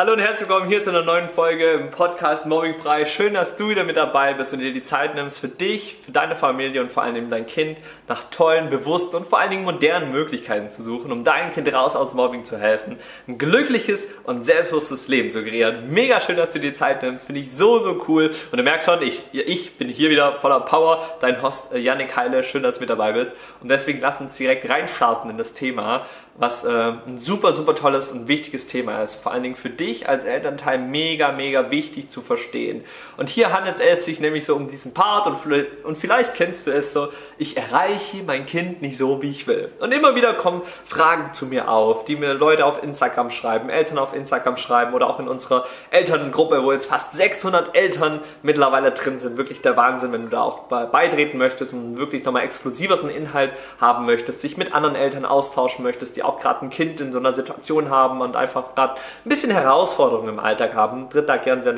Hallo und herzlich willkommen hier zu einer neuen Folge im Podcast Mobbing frei. Schön, dass du wieder mit dabei bist und dir die Zeit nimmst für dich, für deine Familie und vor allem dein Kind nach tollen, bewussten und vor allen Dingen modernen Möglichkeiten zu suchen, um deinem Kind raus aus Mobbing zu helfen, ein glückliches und selbstbewusstes Leben zu kreieren. Mega schön, dass du dir die Zeit nimmst. Finde ich so, so cool. Und du merkst schon, ich, ich bin hier wieder voller Power. Dein Host äh, Heile. Schön, dass du mit dabei bist. Und deswegen lass uns direkt reinstarten in das Thema, was äh, ein super, super tolles und wichtiges Thema ist. Vor allen Dingen für dich als Elternteil mega, mega wichtig zu verstehen. Und hier handelt es sich nämlich so um diesen Part und, und vielleicht kennst du es so, ich erreiche mein Kind nicht so, wie ich will. Und immer wieder kommen Fragen zu mir auf, die mir Leute auf Instagram schreiben, Eltern auf Instagram schreiben oder auch in unserer Elterngruppe, wo jetzt fast 600 Eltern mittlerweile drin sind. Wirklich der Wahnsinn, wenn du da auch beitreten möchtest und wirklich nochmal exklusiveren Inhalt haben möchtest, dich mit anderen Eltern austauschen möchtest, die auch gerade ein Kind in so einer Situation haben und einfach gerade ein bisschen Herausforderungen im Alltag haben, tritt da gerne sehr,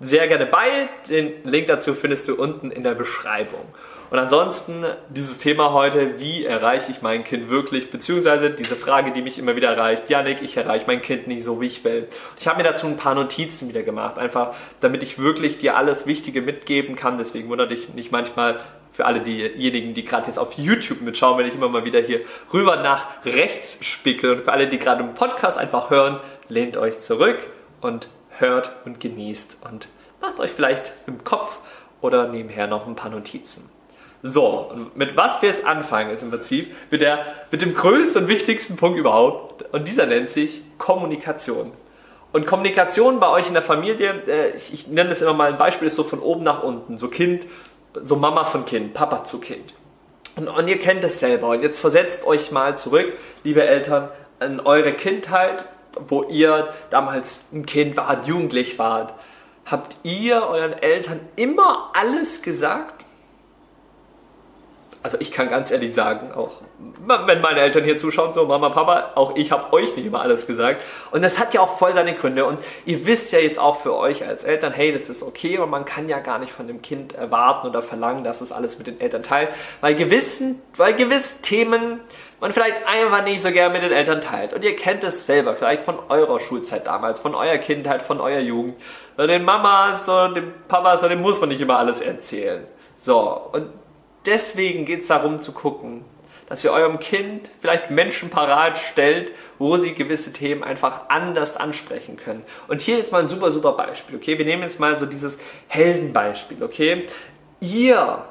sehr gerne bei. Den Link dazu findest du unten in der Beschreibung. Und ansonsten dieses Thema heute, wie erreiche ich mein Kind wirklich, beziehungsweise diese Frage, die mich immer wieder erreicht, Janik, ich erreiche mein Kind nicht so, wie ich will. Ich habe mir dazu ein paar Notizen wieder gemacht, einfach damit ich wirklich dir alles Wichtige mitgeben kann. Deswegen wundert dich nicht manchmal, für alle diejenigen, die gerade jetzt auf YouTube mitschauen, wenn ich immer mal wieder hier rüber nach rechts spicke und für alle, die gerade im Podcast einfach hören, lehnt euch zurück und hört und genießt und macht euch vielleicht im Kopf oder nebenher noch ein paar Notizen. So, mit was wir jetzt anfangen, ist im Prinzip mit, der, mit dem größten und wichtigsten Punkt überhaupt und dieser nennt sich Kommunikation. Und Kommunikation bei euch in der Familie, äh, ich, ich nenne das immer mal ein Beispiel, ist so von oben nach unten, so Kind so Mama von Kind, Papa zu Kind. Und, und ihr kennt es selber. Und jetzt versetzt euch mal zurück, liebe Eltern, in eure Kindheit, wo ihr damals ein Kind wart, jugendlich wart. Habt ihr euren Eltern immer alles gesagt? Also ich kann ganz ehrlich sagen, auch wenn meine Eltern hier zuschauen, so Mama, Papa, auch ich habe euch nicht immer alles gesagt. Und das hat ja auch voll seine Gründe. Und ihr wisst ja jetzt auch für euch als Eltern, hey, das ist okay und man kann ja gar nicht von dem Kind erwarten oder verlangen, dass es alles mit den Eltern teilt, weil gewissen, weil gewisse Themen man vielleicht einfach nicht so gern mit den Eltern teilt. Und ihr kennt es selber, vielleicht von eurer Schulzeit damals, von eurer Kindheit, von eurer Jugend. Den Mamas und dem Papas, dem muss man nicht immer alles erzählen. So, und deswegen geht es darum zu gucken, dass ihr eurem Kind vielleicht Menschen parat stellt, wo sie gewisse Themen einfach anders ansprechen können. Und hier jetzt mal ein super, super Beispiel, okay? Wir nehmen jetzt mal so dieses Heldenbeispiel, okay? Ihr,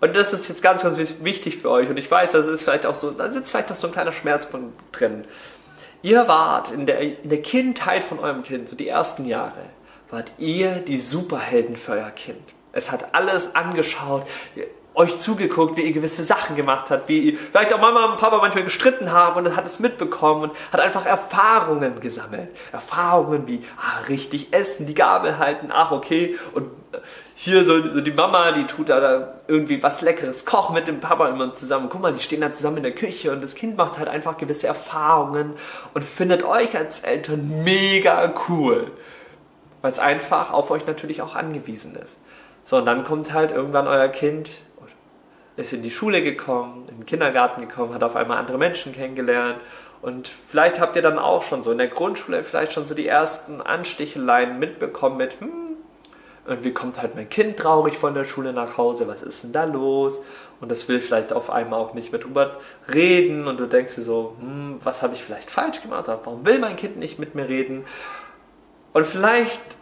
und das ist jetzt ganz, ganz wichtig für euch, und ich weiß, das ist vielleicht auch so, da sitzt vielleicht auch so ein kleiner Schmerzpunkt drin. Ihr wart in der, in der Kindheit von eurem Kind, so die ersten Jahre, wart ihr die Superhelden für euer Kind. Es hat alles angeschaut euch zugeguckt, wie ihr gewisse Sachen gemacht habt, wie ihr vielleicht auch Mama und Papa manchmal gestritten haben und hat es mitbekommen und hat einfach Erfahrungen gesammelt. Erfahrungen wie, ah, richtig essen, die Gabel halten, ach, okay, und äh, hier so, so die Mama, die tut da irgendwie was Leckeres kochen mit dem Papa immer zusammen. Guck mal, die stehen da zusammen in der Küche und das Kind macht halt einfach gewisse Erfahrungen und findet euch als Eltern mega cool. Weil es einfach auf euch natürlich auch angewiesen ist. So, und dann kommt halt irgendwann euer Kind ist in die Schule gekommen, in den Kindergarten gekommen, hat auf einmal andere Menschen kennengelernt. Und vielleicht habt ihr dann auch schon so in der Grundschule vielleicht schon so die ersten Ansticheleien mitbekommen mit, hm, irgendwie kommt halt mein Kind traurig von der Schule nach Hause, was ist denn da los? Und das will vielleicht auf einmal auch nicht mehr drüber reden und du denkst dir so, hm, was habe ich vielleicht falsch gemacht? Warum will mein Kind nicht mit mir reden? Und vielleicht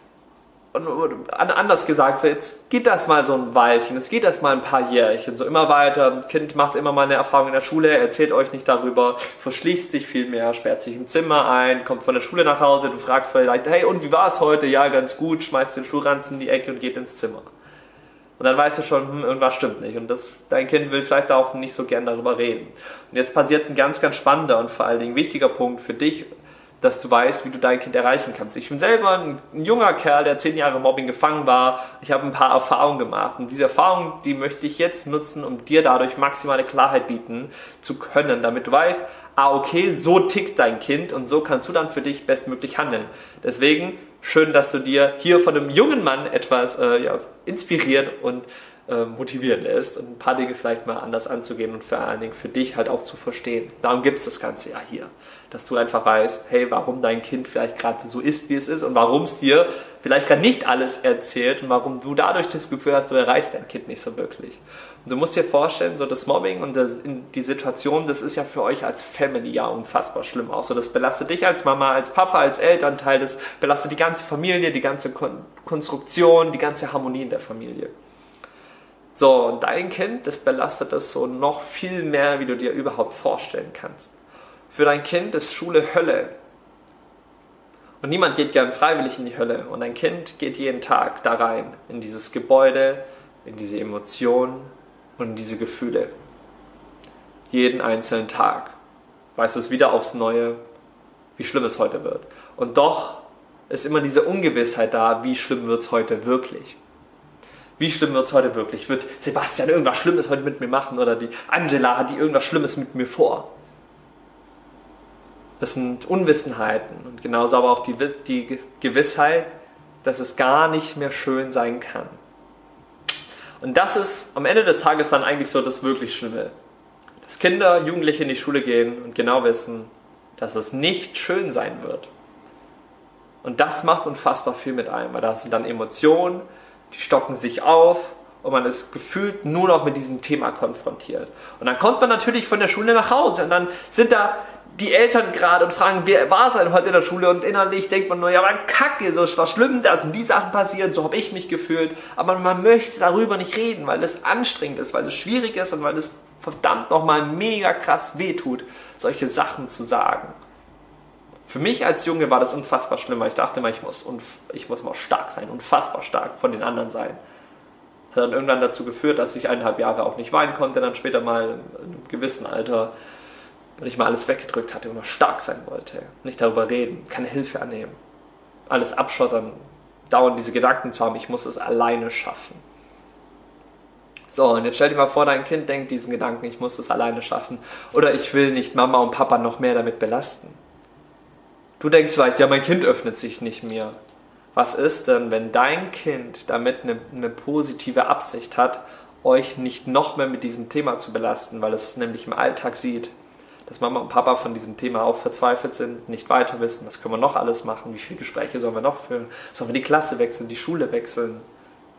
anders gesagt, jetzt geht das mal so ein Weilchen, jetzt geht das mal ein paar Jährchen, so immer weiter. Kind macht immer mal eine Erfahrung in der Schule, erzählt euch nicht darüber, verschließt sich viel mehr, sperrt sich im Zimmer ein, kommt von der Schule nach Hause, du fragst vielleicht, hey, und wie war es heute? Ja, ganz gut, schmeißt den Schulranzen in die Ecke und geht ins Zimmer. Und dann weißt du schon, hm, irgendwas stimmt nicht. Und das, dein Kind will vielleicht auch nicht so gern darüber reden. Und jetzt passiert ein ganz, ganz spannender und vor allen Dingen wichtiger Punkt für dich dass du weißt, wie du dein Kind erreichen kannst. Ich bin selber ein, ein junger Kerl, der zehn Jahre Mobbing gefangen war. Ich habe ein paar Erfahrungen gemacht und diese Erfahrungen, die möchte ich jetzt nutzen, um dir dadurch maximale Klarheit bieten zu können, damit du weißt, ah okay, so tickt dein Kind und so kannst du dann für dich bestmöglich handeln. Deswegen schön, dass du dir hier von einem jungen Mann etwas äh, ja, inspirieren und motivieren lässt und ein paar Dinge vielleicht mal anders anzugehen und vor allen Dingen für dich halt auch zu verstehen. Darum gibt es das Ganze ja hier. Dass du einfach weißt, hey, warum dein Kind vielleicht gerade so ist, wie es ist und warum es dir vielleicht gerade nicht alles erzählt und warum du dadurch das Gefühl hast, du erreichst dein Kind nicht so wirklich. Und du musst dir vorstellen, so das Mobbing und das, die Situation, das ist ja für euch als Family ja unfassbar schlimm auch. So, das belastet dich als Mama, als Papa, als Elternteil, das belastet die ganze Familie, die ganze Kon Konstruktion, die ganze Harmonie in der Familie. So, und dein Kind, das belastet das so noch viel mehr, wie du dir überhaupt vorstellen kannst. Für dein Kind ist Schule Hölle. Und niemand geht gern freiwillig in die Hölle. Und dein Kind geht jeden Tag da rein, in dieses Gebäude, in diese Emotionen, und diese Gefühle. Jeden einzelnen Tag weiß es wieder aufs Neue, wie schlimm es heute wird. Und doch ist immer diese Ungewissheit da, wie schlimm wird es heute wirklich. Wie schlimm wird es heute wirklich? Wird Sebastian irgendwas Schlimmes heute mit mir machen oder die Angela hat die irgendwas Schlimmes mit mir vor? Das sind Unwissenheiten und genauso aber auch die, die Gewissheit, dass es gar nicht mehr schön sein kann. Und das ist am Ende des Tages dann eigentlich so das wirklich Schlimme. Dass Kinder, Jugendliche in die Schule gehen und genau wissen, dass es nicht schön sein wird. Und das macht unfassbar viel mit einem, weil da sind dann Emotionen, die stocken sich auf und man ist gefühlt nur noch mit diesem Thema konfrontiert. Und dann kommt man natürlich von der Schule nach Hause und dann sind da die Eltern gerade und fragen, wer war es denn heute in der Schule? Und innerlich denkt man nur, ja, man kacke, so was schlimm, da sind die Sachen passiert, so habe ich mich gefühlt. Aber man möchte darüber nicht reden, weil es anstrengend ist, weil es schwierig ist und weil es verdammt nochmal mega krass wehtut, solche Sachen zu sagen. Für mich als Junge war das unfassbar schlimm, weil ich dachte immer, ich muss, ich muss mal stark sein, unfassbar stark von den anderen sein. Hat dann irgendwann dazu geführt, dass ich eineinhalb Jahre auch nicht weinen konnte, dann später mal in einem gewissen Alter weil ich mal alles weggedrückt hatte und stark sein wollte. Nicht darüber reden, keine Hilfe annehmen. Alles abschottern, dauernd diese Gedanken zu haben, ich muss es alleine schaffen. So, und jetzt stell dir mal vor, dein Kind denkt diesen Gedanken, ich muss es alleine schaffen. Oder ich will nicht Mama und Papa noch mehr damit belasten. Du denkst vielleicht, ja, mein Kind öffnet sich nicht mehr. Was ist denn, wenn dein Kind damit eine, eine positive Absicht hat, euch nicht noch mehr mit diesem Thema zu belasten, weil es nämlich im Alltag sieht, dass Mama und Papa von diesem Thema auch verzweifelt sind, nicht weiter wissen, was können wir noch alles machen, wie viele Gespräche sollen wir noch führen, sollen wir die Klasse wechseln, die Schule wechseln,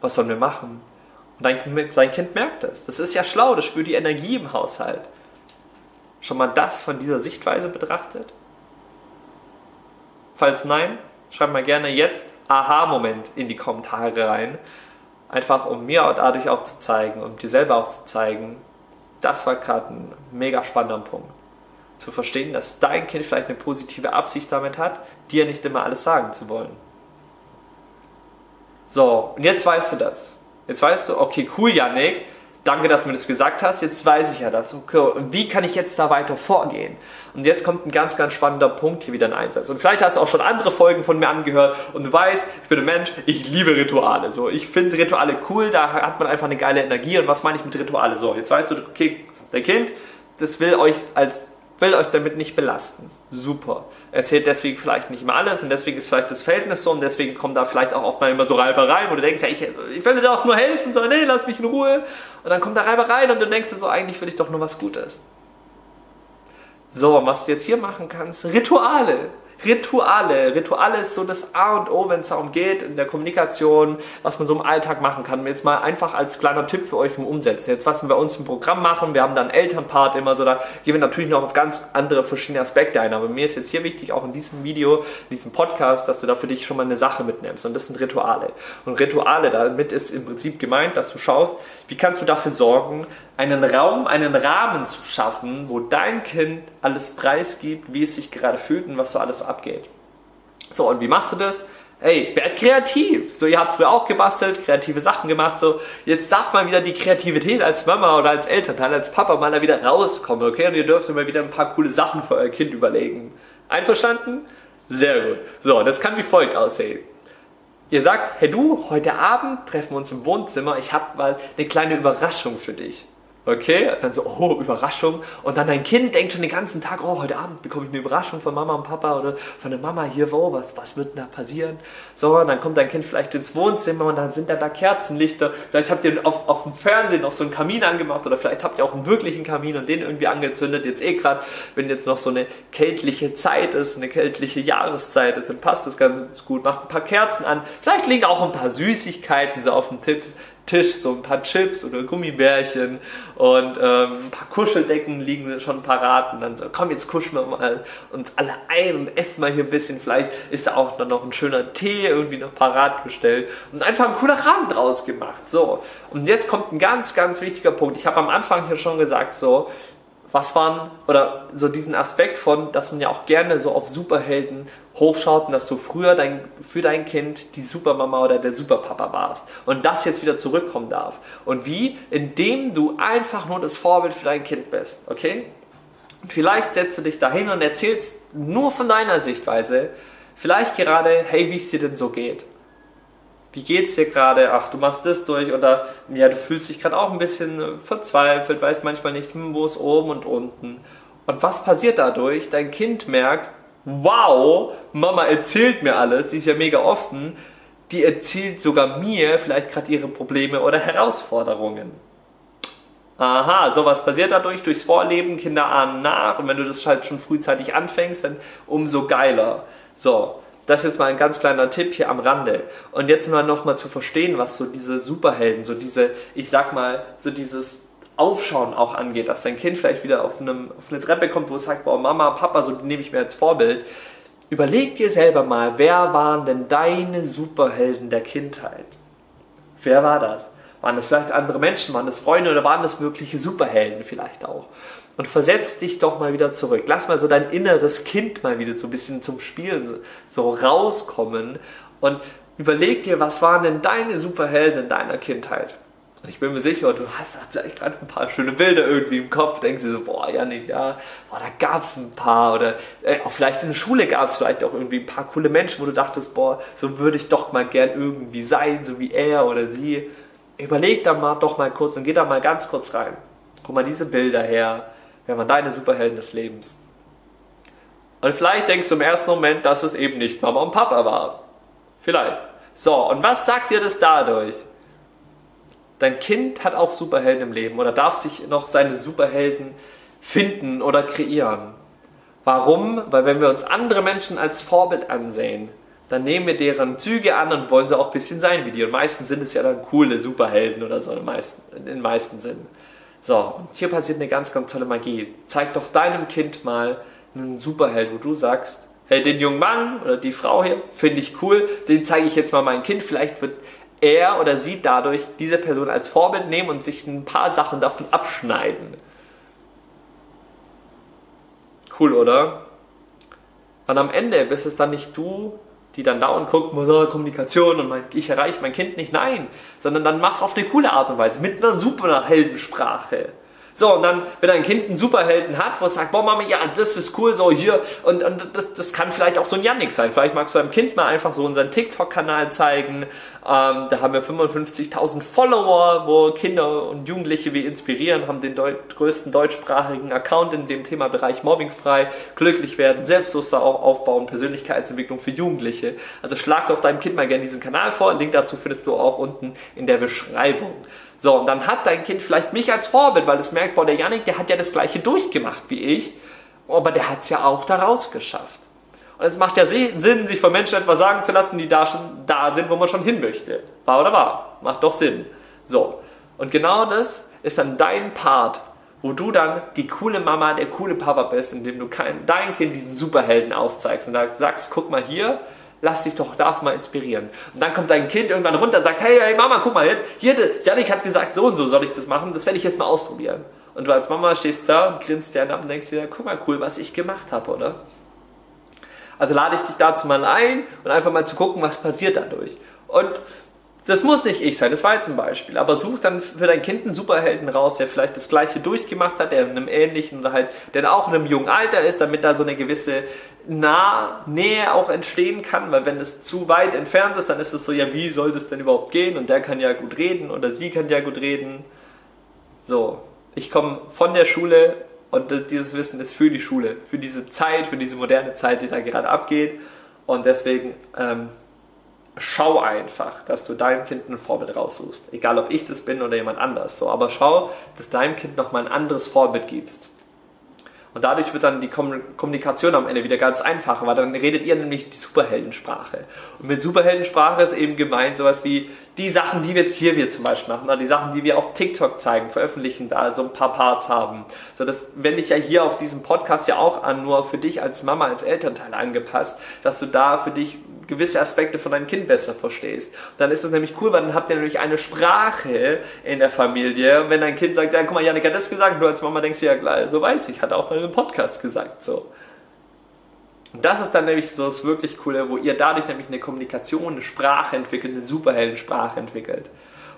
was sollen wir machen? Und dein, dein Kind merkt das. Das ist ja schlau, das spürt die Energie im Haushalt. Schon mal das von dieser Sichtweise betrachtet? Falls nein, schreib mal gerne jetzt Aha-Moment in die Kommentare rein. Einfach um mir dadurch auch zu zeigen, um dir selber auch zu zeigen, das war gerade ein mega spannender Punkt zu verstehen, dass dein Kind vielleicht eine positive Absicht damit hat, dir nicht immer alles sagen zu wollen. So, und jetzt weißt du das. Jetzt weißt du, okay, cool, Yannick, danke, dass du mir das gesagt hast, jetzt weiß ich ja das. Okay, und wie kann ich jetzt da weiter vorgehen? Und jetzt kommt ein ganz, ganz spannender Punkt hier wieder in Einsatz. Und vielleicht hast du auch schon andere Folgen von mir angehört und du weißt, ich bin ein Mensch, ich liebe Rituale. So, ich finde Rituale cool, da hat man einfach eine geile Energie. Und was meine ich mit Rituale? So, jetzt weißt du, okay, dein Kind, das will euch als will euch damit nicht belasten. Super. Erzählt deswegen vielleicht nicht immer alles und deswegen ist vielleicht das Verhältnis so und deswegen kommen da vielleicht auch oft mal immer so Reibereien, wo du denkst, ja, ich, ich will dir doch nur helfen, so, nee, lass mich in Ruhe. Und dann kommt da Reibereien und du denkst dir so, eigentlich will ich doch nur was Gutes. So, was du jetzt hier machen kannst, Rituale. Rituale. Rituale ist so das A und O, wenn es darum geht, in der Kommunikation, was man so im Alltag machen kann. Jetzt mal einfach als kleiner Tipp für euch im Umsetzen. Jetzt, was wir bei uns im Programm machen, wir haben da einen Elternpart immer so, da gehen wir natürlich noch auf ganz andere verschiedene Aspekte ein. Aber mir ist jetzt hier wichtig, auch in diesem Video, in diesem Podcast, dass du da für dich schon mal eine Sache mitnimmst. Und das sind Rituale. Und Rituale, damit ist im Prinzip gemeint, dass du schaust, wie kannst du dafür sorgen, einen Raum, einen Rahmen zu schaffen, wo dein Kind alles preisgibt, wie es sich gerade fühlt und was so alles abgeht. So, und wie machst du das? Hey, werd kreativ. So, ihr habt früher auch gebastelt, kreative Sachen gemacht. So, jetzt darf mal wieder die Kreativität als Mama oder als Elternteil, als Papa mal da wieder rauskommen, okay? Und ihr dürft mal wieder ein paar coole Sachen für euer Kind überlegen. Einverstanden? Sehr gut. So, das kann wie folgt aussehen. Ihr sagt, hey du, heute Abend treffen wir uns im Wohnzimmer. Ich habe mal eine kleine Überraschung für dich. Okay, dann so, oh, Überraschung. Und dann dein Kind denkt schon den ganzen Tag, oh, heute Abend bekomme ich eine Überraschung von Mama und Papa oder von der Mama hier, wo, was, was wird denn da passieren? So, und dann kommt dein Kind vielleicht ins Wohnzimmer und dann sind da da Kerzenlichter. Vielleicht habt ihr auf, auf dem Fernsehen noch so einen Kamin angemacht oder vielleicht habt ihr auch einen wirklichen Kamin und den irgendwie angezündet. Jetzt eh gerade, wenn jetzt noch so eine kältliche Zeit ist, eine kältliche Jahreszeit ist, dann passt das ganz gut. Macht ein paar Kerzen an. Vielleicht liegen auch ein paar Süßigkeiten so auf dem Tipp Tisch so ein paar Chips oder Gummibärchen und ähm, ein paar Kuscheldecken liegen schon parat und dann so, komm, jetzt kuscheln wir mal uns alle ein und essen mal hier ein bisschen. Vielleicht ist da auch dann noch ein schöner Tee irgendwie noch parat gestellt und einfach ein cooler Rahmen draus gemacht. So, und jetzt kommt ein ganz, ganz wichtiger Punkt. Ich habe am Anfang hier schon gesagt, so, was waren, oder so diesen Aspekt von, dass man ja auch gerne so auf Superhelden hochschaut und dass du früher dein, für dein Kind die Supermama oder der Superpapa warst und das jetzt wieder zurückkommen darf. Und wie? Indem du einfach nur das Vorbild für dein Kind bist, okay? Vielleicht setzt du dich dahin und erzählst nur von deiner Sichtweise, vielleicht gerade, hey, wie es dir denn so geht wie geht's dir gerade? Ach, du machst das durch oder ja, du fühlst dich gerade auch ein bisschen verzweifelt, weißt manchmal nicht, hm, wo ist oben und unten. Und was passiert dadurch? Dein Kind merkt, wow, Mama erzählt mir alles, die ist ja mega offen, die erzählt sogar mir vielleicht gerade ihre Probleme oder Herausforderungen. Aha, sowas passiert dadurch, durchs Vorleben, Kinder ahnen nach und wenn du das halt schon frühzeitig anfängst, dann umso geiler. So, das ist jetzt mal ein ganz kleiner Tipp hier am Rande. Und jetzt mal nochmal zu verstehen, was so diese Superhelden, so diese, ich sag mal, so dieses Aufschauen auch angeht, dass dein Kind vielleicht wieder auf, einem, auf eine Treppe kommt, wo es sagt, boah, Mama, Papa, so nehme ich mir als Vorbild. Überleg dir selber mal, wer waren denn deine Superhelden der Kindheit? Wer war das? Waren das vielleicht andere Menschen? Waren das Freunde oder waren das wirkliche Superhelden vielleicht auch? und versetz dich doch mal wieder zurück. Lass mal so dein inneres Kind mal wieder so ein bisschen zum Spielen so, rauskommen und überleg dir, was waren denn deine Superhelden in deiner Kindheit? Und ich bin mir sicher, du hast da vielleicht gerade ein paar schöne Bilder irgendwie im Kopf, denkst dir so, boah, Janik, ja, boah, da gab es ein paar oder äh, auch vielleicht in der Schule gab es vielleicht auch irgendwie ein paar coole Menschen, wo du dachtest, boah, so würde ich doch mal gern irgendwie sein, so wie er oder sie. Überleg da mal doch mal kurz und geh da mal ganz kurz rein. Guck mal diese Bilder her Wer waren deine Superhelden des Lebens? Und vielleicht denkst du im ersten Moment, dass es eben nicht Mama und Papa war. Vielleicht. So, und was sagt dir das dadurch? Dein Kind hat auch Superhelden im Leben oder darf sich noch seine Superhelden finden oder kreieren. Warum? Weil wenn wir uns andere Menschen als Vorbild ansehen, dann nehmen wir deren Züge an und wollen sie auch ein bisschen sein wie die. Und meistens sind es ja dann coole Superhelden oder so in den meisten, in meisten Sinnen. So, und hier passiert eine ganz, ganz tolle Magie. Zeig doch deinem Kind mal einen Superheld, wo du sagst, hey, den jungen Mann oder die Frau hier finde ich cool, den zeige ich jetzt mal meinem Kind. Vielleicht wird er oder sie dadurch diese Person als Vorbild nehmen und sich ein paar Sachen davon abschneiden. Cool, oder? Und am Ende bist es dann nicht du, die dann da und guckt, so, Kommunikation und mein, ich erreiche mein Kind nicht. Nein, sondern dann mach's auf eine coole Art und Weise, mit einer super Heldensprache. So, und dann, wenn ein Kind einen Superhelden hat, wo es sagt, boah Mama, ja, das ist cool, so hier, und, und das, das kann vielleicht auch so ein Yannick sein. Vielleicht magst du deinem Kind mal einfach so unseren TikTok-Kanal zeigen. Ähm, da haben wir 55.000 Follower, wo Kinder und Jugendliche wir inspirieren, haben den Deu größten deutschsprachigen Account in dem Themabereich mobbingfrei, glücklich werden, selbstbewusster aufbauen, Persönlichkeitsentwicklung für Jugendliche. Also schlag doch deinem Kind mal gerne diesen Kanal vor. Link dazu findest du auch unten in der Beschreibung. So, und dann hat dein Kind vielleicht mich als Vorbild, weil es merkt, boah, der Yannick, der hat ja das gleiche durchgemacht wie ich, aber der hat es ja auch da rausgeschafft. Und es macht ja Sinn, sich von Menschen etwas sagen zu lassen, die da schon da sind, wo man schon hin möchte. Wahr oder wahr? Macht doch Sinn. So. Und genau das ist dann dein Part, wo du dann die coole Mama, der coole Papa bist, indem du kein, dein Kind diesen Superhelden aufzeigst und sagst, guck mal hier, lass dich doch da mal inspirieren. Und dann kommt dein Kind irgendwann runter und sagt, hey, hey Mama, guck mal jetzt, hier, Janik hat gesagt, so und so soll ich das machen, das werde ich jetzt mal ausprobieren. Und du als Mama stehst da und grinst dir ab und denkst dir, guck mal, cool, was ich gemacht habe, oder? Also lade ich dich dazu mal ein und einfach mal zu gucken, was passiert dadurch. Und das muss nicht ich sein, das war jetzt ein Beispiel. Aber such dann für dein Kind einen Superhelden raus, der vielleicht das Gleiche durchgemacht hat, der in einem ähnlichen oder halt, der auch in einem jungen Alter ist, damit da so eine gewisse nah Nähe auch entstehen kann. Weil wenn es zu weit entfernt ist, dann ist es so, ja, wie soll das denn überhaupt gehen? Und der kann ja gut reden oder sie kann ja gut reden. So. ich komme von der Schule und dieses Wissen ist für die Schule, für diese Zeit, für diese moderne Zeit, die da gerade abgeht. Und deswegen ähm, schau einfach, dass du deinem Kind ein Vorbild raussuchst. Egal, ob ich das bin oder jemand anders. So, aber schau, dass deinem Kind nochmal ein anderes Vorbild gibst. Und dadurch wird dann die Kommunikation am Ende wieder ganz einfach, weil dann redet ihr nämlich die Superheldensprache. Und mit Superheldensprache ist eben gemeint sowas wie die Sachen, die wir jetzt hier wir zum Beispiel machen, oder die Sachen, die wir auf TikTok zeigen, veröffentlichen, da so ein paar Parts haben. So, das wende ich ja hier auf diesem Podcast ja auch an, nur für dich als Mama, als Elternteil angepasst, dass du da für dich gewisse Aspekte von deinem Kind besser verstehst. Und dann ist es nämlich cool, weil dann habt ihr nämlich eine Sprache in der Familie. Und wenn dein Kind sagt, ja, guck mal, Janik hat das gesagt, du als Mama denkst, ja, klar, so weiß ich, hat auch mal im Podcast gesagt, so. Und das ist dann nämlich so das wirklich Coole, wo ihr dadurch nämlich eine Kommunikation, eine Sprache entwickelt, eine Superheldensprache entwickelt.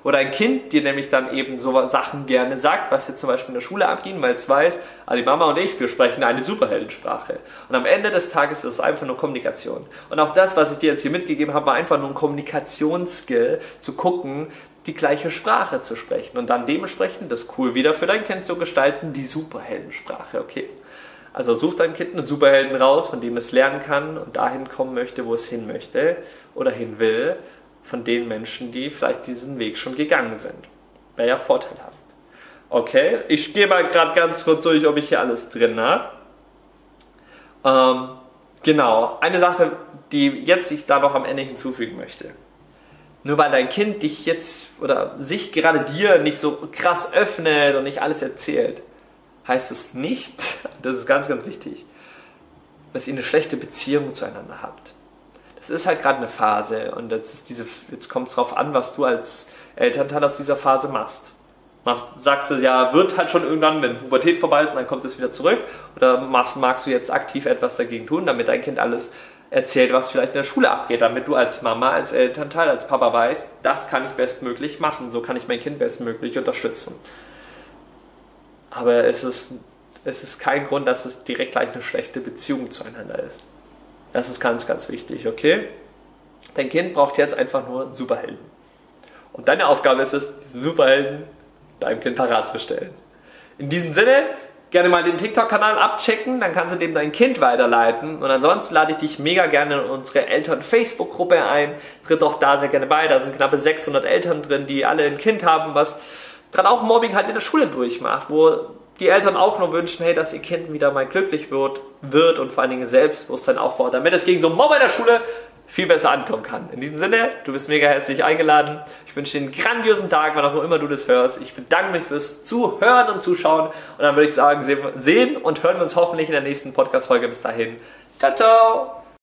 Oder ein Kind dir nämlich dann eben so Sachen gerne sagt, was jetzt zum Beispiel in der Schule abging, weil es weiß, die Mama und ich, wir sprechen eine Superheldensprache. Und am Ende des Tages ist es einfach nur Kommunikation. Und auch das, was ich dir jetzt hier mitgegeben habe, war einfach nur ein Kommunikationsskill, zu gucken, die gleiche Sprache zu sprechen und dann dementsprechend das cool wieder für dein Kind zu gestalten, die Superheldensprache, okay? Also such deinem Kind einen Superhelden raus, von dem es lernen kann und dahin kommen möchte, wo es hin möchte oder hin will von den Menschen, die vielleicht diesen Weg schon gegangen sind. Wäre ja vorteilhaft. Okay, ich gehe mal gerade ganz kurz durch, ob ich hier alles drin habe. Ähm, genau, eine Sache, die jetzt ich da noch am Ende hinzufügen möchte. Nur weil dein Kind dich jetzt oder sich gerade dir nicht so krass öffnet und nicht alles erzählt, heißt es nicht, das ist ganz, ganz wichtig, dass ihr eine schlechte Beziehung zueinander habt es ist halt gerade eine Phase und jetzt, jetzt kommt es darauf an, was du als Elternteil aus dieser Phase machst. machst. Sagst du, ja, wird halt schon irgendwann, wenn Pubertät vorbei ist, dann kommt es wieder zurück. Oder machst, magst du jetzt aktiv etwas dagegen tun, damit dein Kind alles erzählt, was vielleicht in der Schule abgeht, damit du als Mama, als Elternteil, als Papa weißt, das kann ich bestmöglich machen, so kann ich mein Kind bestmöglich unterstützen. Aber es ist, es ist kein Grund, dass es direkt gleich eine schlechte Beziehung zueinander ist. Das ist ganz, ganz wichtig, okay? Dein Kind braucht jetzt einfach nur einen Superhelden. Und deine Aufgabe ist es, diesen Superhelden deinem Kind parat zu stellen. In diesem Sinne, gerne mal den TikTok-Kanal abchecken, dann kannst du dem dein Kind weiterleiten. Und ansonsten lade ich dich mega gerne in unsere Eltern-Facebook-Gruppe ein. Tritt auch da sehr gerne bei. Da sind knappe 600 Eltern drin, die alle ein Kind haben, was gerade auch Mobbing halt in der Schule durchmacht, wo die Eltern auch nur wünschen, hey, dass ihr Kind wieder mal glücklich wird, wird und vor allen Dingen Selbstbewusstsein aufbaut, damit es gegen so Mobber in der Schule viel besser ankommen kann. In diesem Sinne, du bist mega herzlich eingeladen. Ich wünsche dir einen grandiosen Tag, wann auch immer du das hörst. Ich bedanke mich fürs Zuhören und Zuschauen und dann würde ich sagen, sehen und hören wir uns hoffentlich in der nächsten Podcast-Folge. Bis dahin. Ciao, ciao!